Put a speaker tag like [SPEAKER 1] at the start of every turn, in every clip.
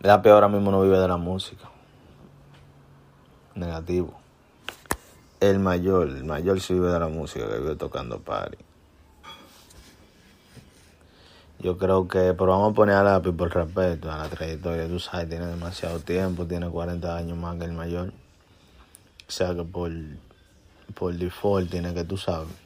[SPEAKER 1] Lapi ahora mismo no vive de la música. Negativo. El mayor, el mayor sí vive de la música, que vive tocando party. Yo creo que, pero vamos a poner a Lapi por respeto a la trayectoria. Tú sabes, tiene demasiado tiempo, tiene 40 años más que el mayor. O sea que por, por default tiene que, tú sabes.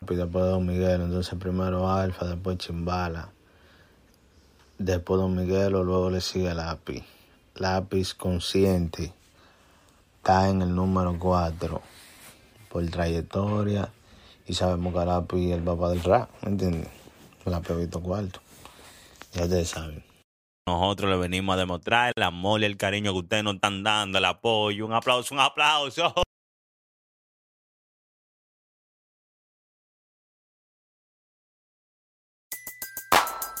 [SPEAKER 1] Después Don Miguel, entonces primero Alfa, después Chimbala, después Don Miguelo, luego le sigue Lápiz. Lápiz consciente está en el número 4 por trayectoria y sabemos que Lápiz es el papá del rap, ¿me entiendes? Lápiz visto cuarto, ya ustedes saben.
[SPEAKER 2] Nosotros le venimos a demostrar el amor y el cariño que ustedes nos están dando, el apoyo. Un aplauso, un aplauso.